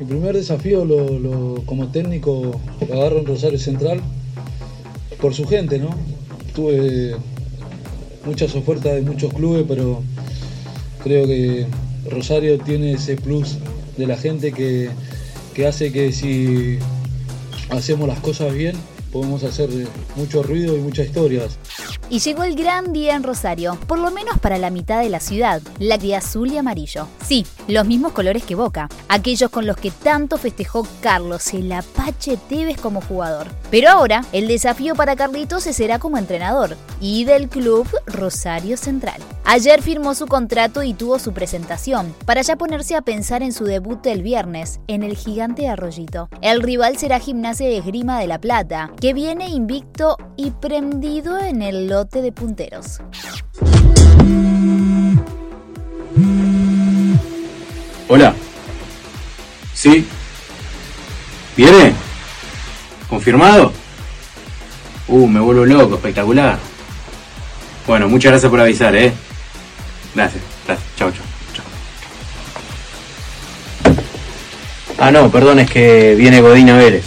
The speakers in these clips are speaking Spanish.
Mi primer desafío lo, como técnico lo agarro en Rosario Central por su gente, ¿no? Tuve muchas ofertas de muchos clubes, pero creo que Rosario tiene ese plus de la gente que, que hace que si hacemos las cosas bien, podemos hacer mucho ruido y muchas historias. Y llegó el gran día en Rosario, por lo menos para la mitad de la ciudad, la de azul y amarillo. Sí, los mismos colores que Boca, aquellos con los que tanto festejó Carlos el Apache Tevez como jugador. Pero ahora, el desafío para Carlitos será como entrenador y del club Rosario Central. Ayer firmó su contrato y tuvo su presentación, para ya ponerse a pensar en su debut el viernes, en el gigante Arroyito. El rival será Gimnasia de Esgrima de la Plata, que viene invicto y prendido en el lote de punteros. Hola. ¿Sí? ¿Viene? ¿Confirmado? Uh, me vuelvo loco, espectacular. Bueno, muchas gracias por avisar, ¿eh? Gracias, gracias. Chao, chao. Ah, no, perdón, es que viene Godina Vélez.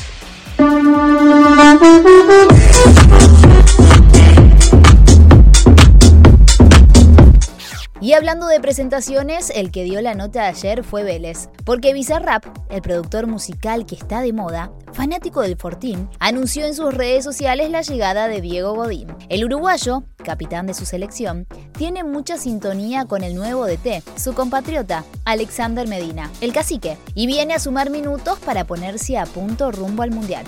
Y hablando de presentaciones, el que dio la nota ayer fue Vélez, porque Bizarrap, el productor musical que está de moda, fanático del Fortín, anunció en sus redes sociales la llegada de Diego Godín. El uruguayo, capitán de su selección, tiene mucha sintonía con el nuevo DT, su compatriota, Alexander Medina, el cacique, y viene a sumar minutos para ponerse a punto rumbo al Mundial.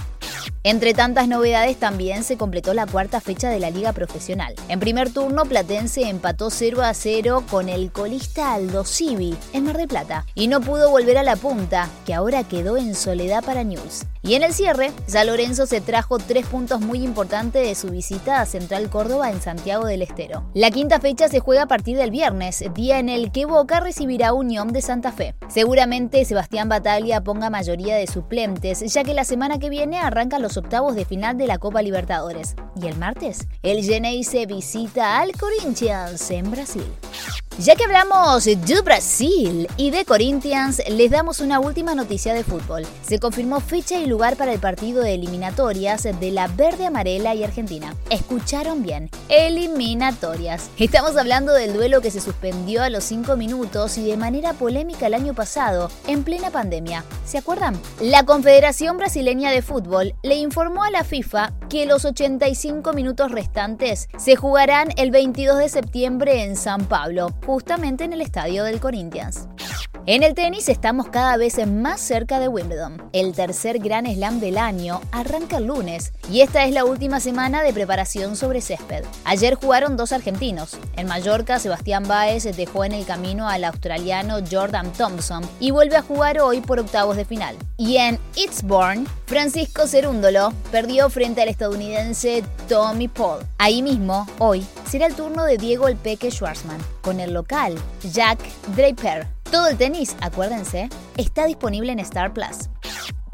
Entre tantas novedades también se completó la cuarta fecha de la liga profesional. En primer turno Platense empató 0 a 0 con el colista Aldo Civi en Mar del Plata y no pudo volver a la punta, que ahora quedó en soledad para News. Y en el cierre, San Lorenzo se trajo tres puntos muy importantes de su visita a Central Córdoba en Santiago del Estero. La quinta fecha se juega a partir del viernes, día en el que Boca recibirá Unión de Santa Fe. Seguramente Sebastián Bataglia ponga mayoría de suplentes, ya que la semana que viene arrancan los octavos de final de la Copa Libertadores. Y el martes, el se visita al Corinthians en Brasil. Ya que hablamos de Brasil y de Corinthians, les damos una última noticia de fútbol. Se confirmó fecha y lugar para el partido de eliminatorias de la verde amarela y argentina. Escucharon bien, eliminatorias. Estamos hablando del duelo que se suspendió a los 5 minutos y de manera polémica el año pasado, en plena pandemia. ¿Se acuerdan? La Confederación Brasileña de Fútbol le informó a la FIFA que los 85 minutos restantes se jugarán el 22 de septiembre en San Pablo justamente en el estadio del Corinthians. En el tenis estamos cada vez más cerca de Wimbledon. El tercer gran slam del año arranca el lunes y esta es la última semana de preparación sobre césped. Ayer jugaron dos argentinos. En Mallorca, Sebastián Baez dejó en el camino al australiano Jordan Thompson y vuelve a jugar hoy por octavos de final. Y en Eastbourne, Francisco Cerúndolo perdió frente al estadounidense Tommy Paul. Ahí mismo, hoy, será el turno de Diego El Peque Schwarzman con el local Jack Draper. Todo el tenis, acuérdense, está disponible en Star Plus.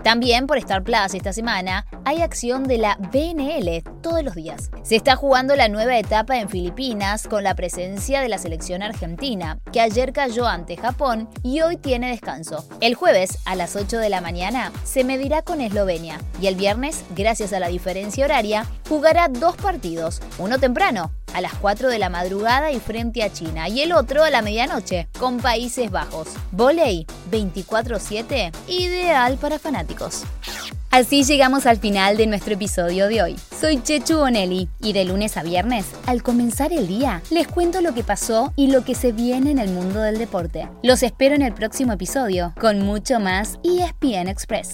También por Star Plus esta semana hay acción de la BNL todos los días. Se está jugando la nueva etapa en Filipinas con la presencia de la selección argentina, que ayer cayó ante Japón y hoy tiene descanso. El jueves a las 8 de la mañana se medirá con Eslovenia y el viernes, gracias a la diferencia horaria, jugará dos partidos, uno temprano a las 4 de la madrugada y frente a China, y el otro a la medianoche, con Países Bajos. Voley 24-7, ideal para fanáticos. Así llegamos al final de nuestro episodio de hoy. Soy Chechu Bonelli y de lunes a viernes, al comenzar el día, les cuento lo que pasó y lo que se viene en el mundo del deporte. Los espero en el próximo episodio con mucho más ESPN Express.